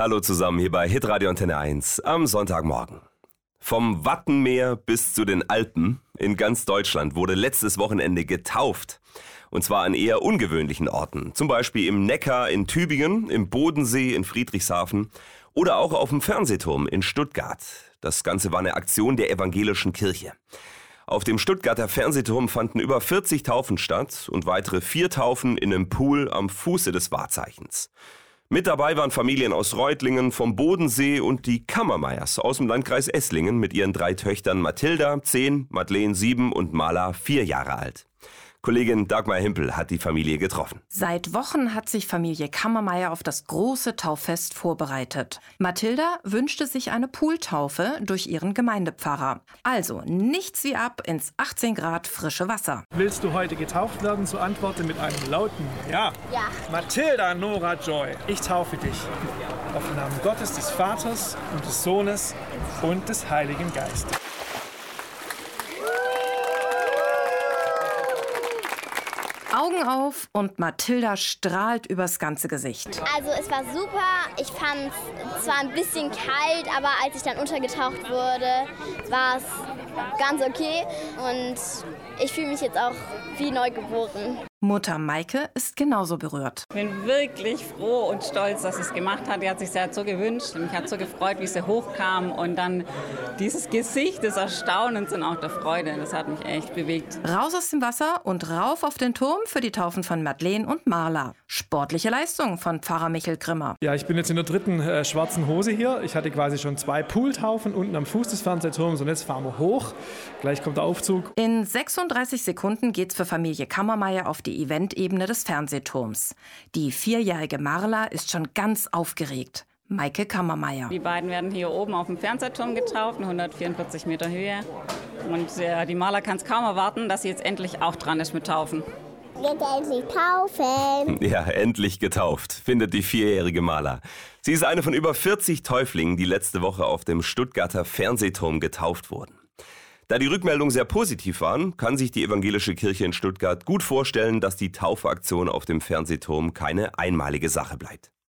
Hallo zusammen hier bei Hitradio Antenne 1 am Sonntagmorgen. Vom Wattenmeer bis zu den Alpen in ganz Deutschland wurde letztes Wochenende getauft. Und zwar an eher ungewöhnlichen Orten. Zum Beispiel im Neckar in Tübingen, im Bodensee in Friedrichshafen oder auch auf dem Fernsehturm in Stuttgart. Das Ganze war eine Aktion der evangelischen Kirche. Auf dem Stuttgarter Fernsehturm fanden über 40 Taufen statt und weitere vier Taufen in einem Pool am Fuße des Wahrzeichens. Mit dabei waren Familien aus Reutlingen, vom Bodensee und die Kammermeyers aus dem Landkreis Esslingen mit ihren drei Töchtern Mathilda, 10, Madeleine, 7 und Mala, 4 Jahre alt. Kollegin Dagmar Himpel hat die Familie getroffen. Seit Wochen hat sich Familie Kammermeier auf das große Tauffest vorbereitet. Mathilda wünschte sich eine Pooltaufe durch ihren Gemeindepfarrer. Also nichts wie ab ins 18 Grad frische Wasser. Willst du heute getauft werden? So antworte mit einem lauten Ja. Ja. Mathilda Nora Joy, ich taufe dich. Auf den Namen Gottes, des Vaters und des Sohnes und des Heiligen Geistes. Augen auf und Mathilda strahlt übers ganze Gesicht. Also es war super. Ich fand es zwar ein bisschen kalt, aber als ich dann untergetaucht wurde, war es ganz okay. Und ich fühle mich jetzt auch wie neugeboren. Mutter Maike ist genauso berührt. Ich bin wirklich froh und stolz, dass sie es gemacht hat. Die hat sich sehr so gewünscht. Mich hat so gefreut, wie sie hochkam und dann dieses Gesicht des Erstaunens und auch der Freude. Das hat mich echt bewegt. Raus aus dem Wasser und rauf auf den Turm für die Taufen von Madeleine und Marla. Sportliche Leistung von Pfarrer Michel Grimmer. Ja, ich bin jetzt in der dritten äh, schwarzen Hose hier. Ich hatte quasi schon zwei Pooltaufen unten am Fuß des Fernsehturms und jetzt fahren wir hoch. Gleich kommt der Aufzug. In 36 Sekunden geht's für Familie Kammermeier auf die Eventebene des Fernsehturms. Die vierjährige Marla ist schon ganz aufgeregt. Maike Kammermeier. Die beiden werden hier oben auf dem Fernsehturm getauft, 144 Meter Höhe. Und äh, die Maler kann es kaum erwarten, dass sie jetzt endlich auch dran ist mit Taufen. Geht endlich taufen. Ja, endlich getauft, findet die vierjährige Maler. Sie ist eine von über 40 Täuflingen, die letzte Woche auf dem Stuttgarter Fernsehturm getauft wurden. Da die Rückmeldungen sehr positiv waren, kann sich die evangelische Kirche in Stuttgart gut vorstellen, dass die Taufaktion auf dem Fernsehturm keine einmalige Sache bleibt.